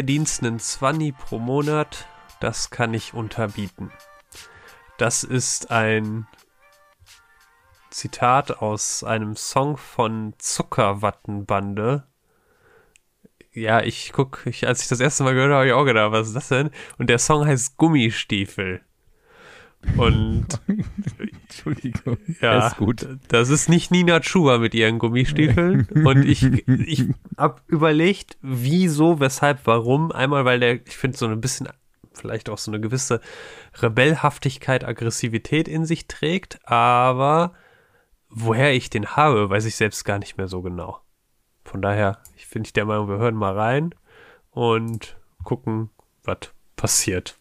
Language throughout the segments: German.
verdienst einen 20 pro Monat, das kann ich unterbieten. Das ist ein Zitat aus einem Song von Zuckerwattenbande. Ja, ich guck, ich, als ich das erste Mal gehört habe, habe ich auch gedacht, was ist das denn? Und der Song heißt Gummistiefel. Und Entschuldigung. ja, ist gut. das ist nicht Nina Chuba mit ihren Gummistiefeln. Und ich, ich hab überlegt, wieso, weshalb, warum. Einmal, weil der, ich finde, so ein bisschen, vielleicht auch so eine gewisse Rebellhaftigkeit, Aggressivität in sich trägt, aber woher ich den habe, weiß ich selbst gar nicht mehr so genau. Von daher, ich finde ich der Meinung, wir hören mal rein und gucken, was passiert.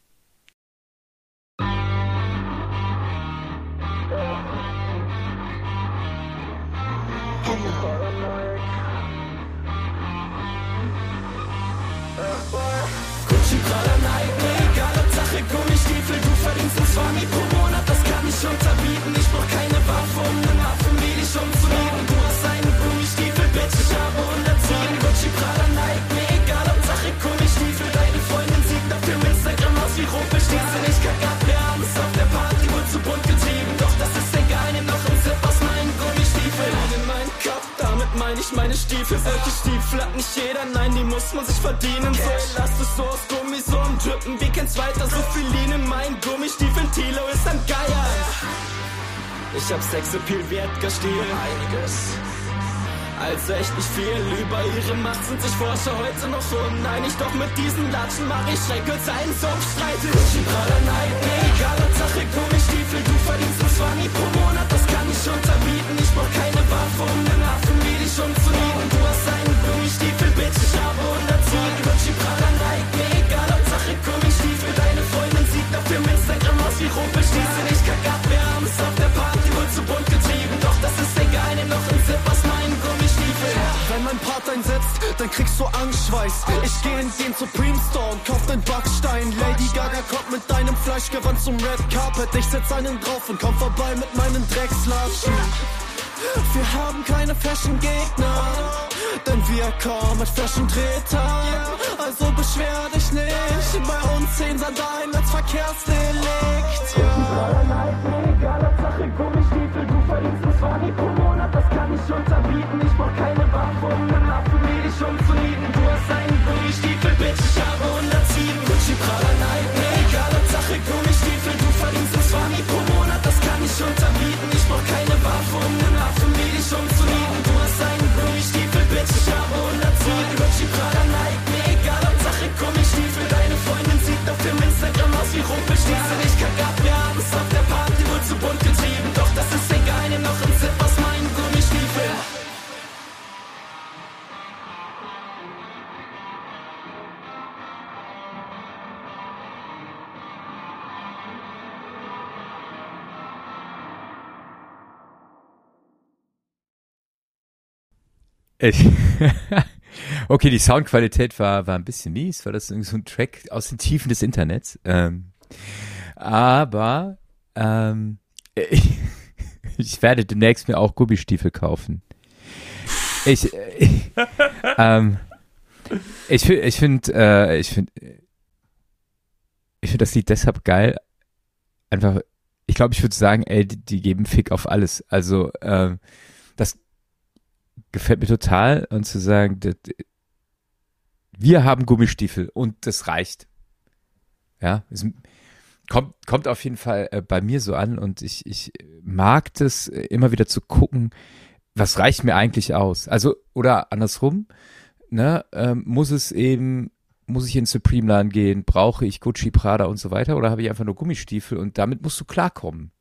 110. Gucci, Prada, Nike, egal Sache, Gummistiefel, deine Freundin sieht auf dem Instagram aus wie Rumpelstilzchen. Ich kack ab, wir haben's auf der Party wohl zu bunt getrieben. Doch das ist egal, nimm noch einen Zip aus meinen Gummistiefeln. In meinen Kopf, damit meine ich meine Stiefel. Solche Stiefel hat nicht jeder, nein, die muss man sich verdienen. So elastisch, so aus Gummi, so am Drippen, wie kenn's weiter, so viel Lean in meinen Gummistiefeln. Tilo ist ein Geier. Ich hab Sexappeal, Wertger Stil. Einiges. Also echt nicht viel, über ihre Macht sind sich Forscher heute noch uneinig. Doch mit diesen Latschen mach ich Schreckels einen Sumpfstreit. Gucci, Prada, Nike, egal ob Sache, Gummistiefel, du verdienst ein 20 pro Monat, das kann ich unterbieten. Ich brauch keine dann kriegst du Angstschweiß. Ich geh in den Supreme Store und kauf den Backstein. Lady Gaga kommt mit deinem Fleischgewand zum Red Carpet. Ich setz einen drauf und komm vorbei mit meinen Dreckslatschen. Wir haben keine Fashion-Gegner, denn wir kommen mit Fashion-Tretern. Also beschwer dich nicht, bei uns sehen Sandalen als Verkehrsdelikt. Egal Ich, okay, die Soundqualität war, war ein bisschen mies, weil das irgendwie so ein Track aus den Tiefen des Internets. Ähm, aber ähm, ich, ich werde demnächst mir auch Gummistiefel kaufen. Ich, ich, ähm, ich finde, ich finde, äh, ich finde, ich finde das Lied deshalb geil. Einfach, ich glaube, ich würde sagen, ey, die, die geben Fick auf alles. Also, ähm, das gefällt mir total und zu sagen, das, wir haben Gummistiefel und das reicht. Ja, es kommt, kommt auf jeden Fall äh, bei mir so an und ich, ich mag das äh, immer wieder zu gucken, was reicht mir eigentlich aus? Also, oder andersrum, ne, ähm, muss es eben, muss ich in Supreme Laden gehen, brauche ich Gucci, Prada und so weiter oder habe ich einfach nur Gummistiefel und damit musst du klarkommen.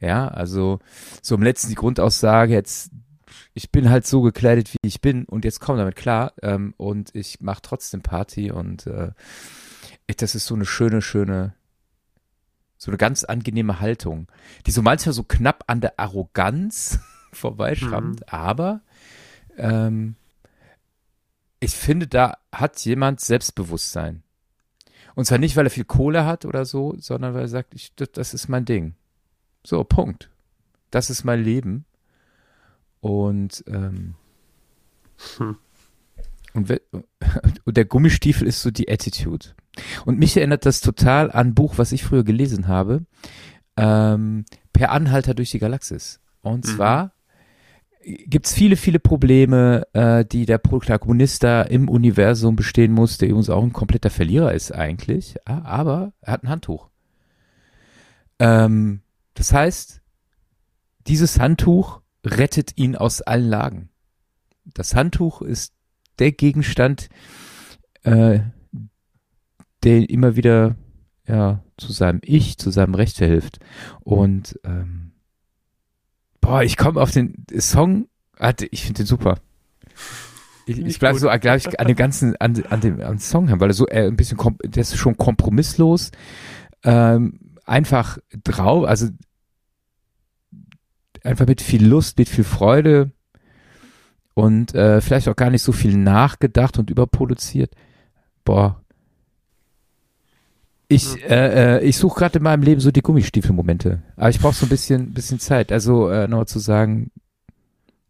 Ja, also so im letzten die Grundaussage, jetzt ich bin halt so gekleidet, wie ich bin und jetzt komm damit klar ähm, und ich mache trotzdem Party und äh, das ist so eine schöne, schöne, so eine ganz angenehme Haltung, die so manchmal so knapp an der Arroganz vorbeischrammt, Mhm. aber ähm, ich finde, da hat jemand Selbstbewusstsein. Und zwar nicht, weil er viel Kohle hat oder so, sondern weil er sagt, ich, das, das ist mein Ding. So, Punkt. Das ist mein Leben. Und ähm, Und, we- und der Gummistiefel ist so die Attitude. Und mich erinnert das total an ein Buch, was ich früher gelesen habe, ähm, Per Anhalter durch die Galaxis. Und Mhm. zwar gibt's viele, viele Probleme, äh, die der Protagonist da im Universum bestehen muss, der übrigens auch ein kompletter Verlierer ist eigentlich, aber er hat ein Handtuch. Ähm, das heißt, dieses Handtuch rettet ihn aus allen Lagen. Das Handtuch ist der Gegenstand, äh, der immer wieder ja, zu seinem Ich, zu seinem Recht verhilft. Und ähm, boah, ich komme auf den Song, hatte, ich finde den super. Ich, ich bleibe so, glaube ich, an dem ganzen, an, an dem an Song haben, weil er so äh, ein bisschen, der ist schon kompromisslos, ähm, einfach drauf, also einfach mit viel Lust, mit viel Freude und äh, vielleicht auch gar nicht so viel nachgedacht und überproduziert. Boah. Ich, äh, äh, ich suche gerade in meinem Leben so die Gummistiefelmomente. Aber ich brauche so ein bisschen, bisschen Zeit. Also äh, nochmal zu sagen,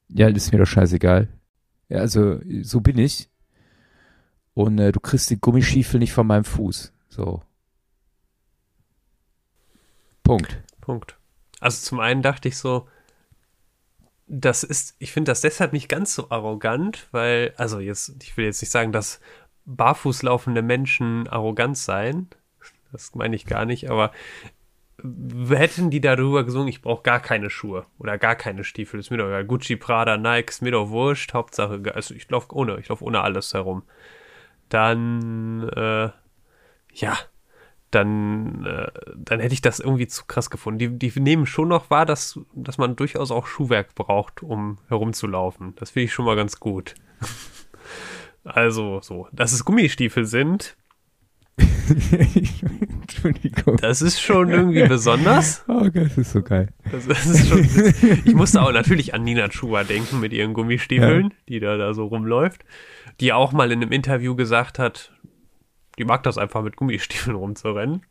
ja, ist mir doch scheißegal. Ja, also so bin ich. Und äh, du kriegst die Gummistiefel nicht von meinem Fuß. So. Punkt. Punkt. Also zum einen dachte ich so, das ist, ich finde das deshalb nicht ganz so arrogant, weil, also jetzt, ich will jetzt nicht sagen, dass barfuß laufende Menschen arrogant seien. Das meine ich gar nicht, aber hätten die darüber gesungen, ich brauche gar keine Schuhe oder gar keine Stiefel, ist mir doch egal. Gucci, Prada, Nike, ist mir doch wurscht, Hauptsache, also ich laufe ohne, ich laufe ohne alles herum. Dann, äh, ja, dann, äh, dann hätte ich das irgendwie zu krass gefunden. Die, die nehmen schon noch wahr, dass, dass man durchaus auch Schuhwerk braucht, um herumzulaufen. Das finde ich schon mal ganz gut. Also, so, dass es Gummistiefel sind, Entschuldigung. das ist schon irgendwie besonders. Oh Gott, das ist so geil. Das, das ist schon, ich musste auch natürlich an Nina Chua denken mit ihren Gummistiefeln, die da, da so rumläuft, die auch mal in einem Interview gesagt hat, die mag das einfach mit Gummistiefeln rumzurennen.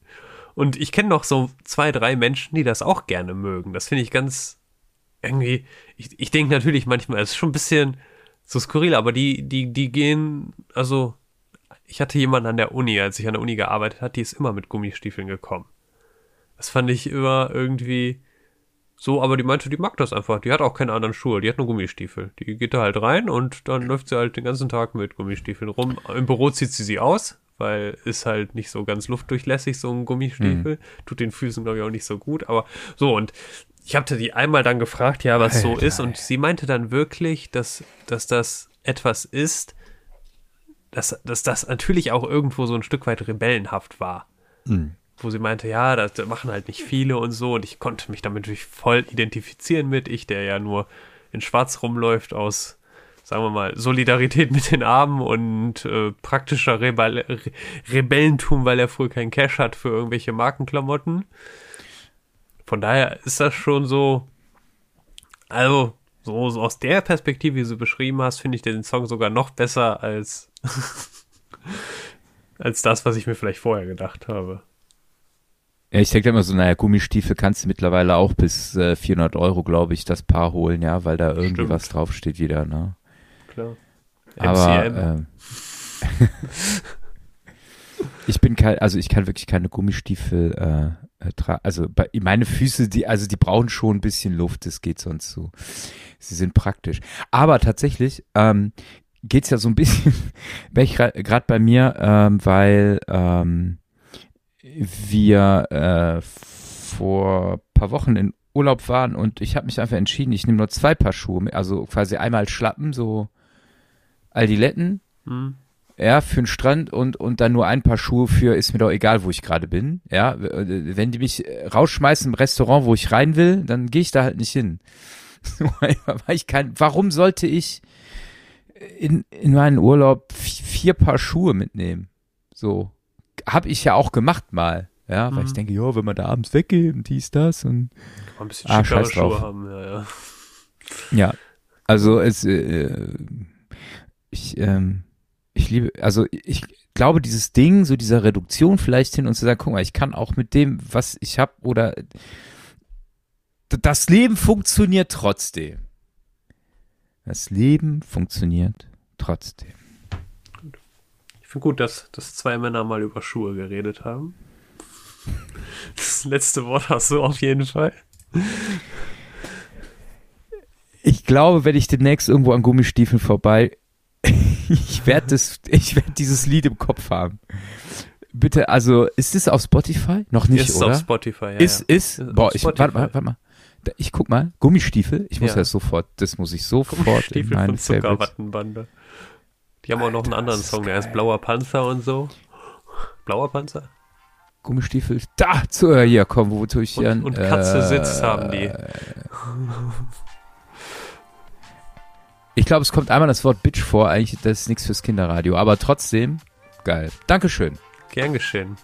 Und ich kenne noch so zwei, drei Menschen, die das auch gerne mögen. Das finde ich ganz irgendwie, ich, ich denke natürlich manchmal, es ist schon ein bisschen so skurril, aber die, die, die gehen, also ich hatte jemanden an der Uni, als ich an der Uni gearbeitet hat, die ist immer mit Gummistiefeln gekommen. Das fand ich immer irgendwie so, aber die meinte, die mag das einfach. Die hat auch keine anderen Schuhe, die hat nur Gummistiefel. Die geht da halt rein und dann läuft sie halt den ganzen Tag mit Gummistiefeln rum. Im Büro zieht sie sie aus, weil ist halt nicht so ganz luftdurchlässig, so ein Gummistiefel. Tut den Füßen, glaube ich, auch nicht so gut. Aber so, und ich habe die einmal dann gefragt, ja, was so Alter, ist. Und sie meinte dann wirklich, dass, dass das etwas ist, dass, dass das natürlich auch irgendwo so ein Stück weit rebellenhaft war wo sie meinte, ja, das machen halt nicht viele und so. Und ich konnte mich damit natürlich voll identifizieren mit. Ich, der ja nur in Schwarz rumläuft aus, sagen wir mal, Solidarität mit den Armen und äh, praktischer Rebell Re Rebellentum, weil er früher keinen Cash hat für irgendwelche Markenklamotten. Von daher ist das schon so, also so, so aus der Perspektive, wie du beschrieben hast, finde ich den Song sogar noch besser als als das, was ich mir vielleicht vorher gedacht habe. Ja, ich denke immer so, naja, Gummistiefel kannst du mittlerweile auch bis äh, 400 Euro, glaube ich, das Paar holen, ja, weil da irgendwie Stimmt. was draufsteht wieder, ne? Klar. Aber ähm, ich bin kein, also ich kann wirklich keine Gummistiefel äh, äh, tragen. Also bei, meine Füße, die, also die brauchen schon ein bisschen Luft, das geht sonst so. Sie sind praktisch. Aber tatsächlich ähm, geht's ja so ein bisschen weg gerade bei mir, ähm, weil ähm, wir äh, vor paar Wochen in Urlaub waren und ich habe mich einfach entschieden, ich nehme nur zwei Paar Schuhe, also quasi einmal Schlappen, so Aldiletten, Hm. ja, für den Strand und, und dann nur ein paar Schuhe für, ist mir doch egal, wo ich gerade bin. Ja, äh, wenn die mich äh, rausschmeißen im Restaurant, wo ich rein will, dann gehe ich da halt nicht hin. Weil ich kein, warum sollte ich in, in meinen Urlaub vi- vier Paar Schuhe mitnehmen? So, habe ich ja auch gemacht mal. Ja, weil ich Mhm. denke, ja, wenn man da abends weggeht und dies, das und Kann man ein bisschen Ah, scheiß drauf. Schuhe haben, ja, ja. Ja, also es, äh, ich, ähm, ich liebe, also ich glaube, dieses Ding, so dieser Reduktion vielleicht hin und zu sagen, guck mal, ich kann auch mit dem, was ich habe, oder das Leben funktioniert trotzdem. Das Leben funktioniert trotzdem. finde gut, dass, dass zwei Männer mal über Schuhe geredet haben. Das letzte Wort hast du auf jeden Fall. Ich glaube, wenn ich demnächst irgendwo an Gummistiefeln vorbei, ich werde werde dieses Lied im Kopf haben. Bitte, also, ist es auf Spotify? Noch nicht, ist oder? auf Spotify, ja. ist, ist, Ist boah, ich, warte mal, warte mal. Ich guck mal, Gummistiefel, ich muss Ja. das sofort, das muss ich sofort in Favorites. Zuckerwattenbande. Die haben auch noch einen anderen ist Song, der heißt. Blauer Panzer und so. Blauer Panzer? Gummistiefel, da, zu, hier, komm, wo tue ich hier Und, und Katze Äh, sitzt haben die. Ich glaube, es kommt einmal das Wort Bitch vor, eigentlich, das ist nichts fürs Kinderradio, aber trotzdem, geil. Dankeschön. Gern geschehen.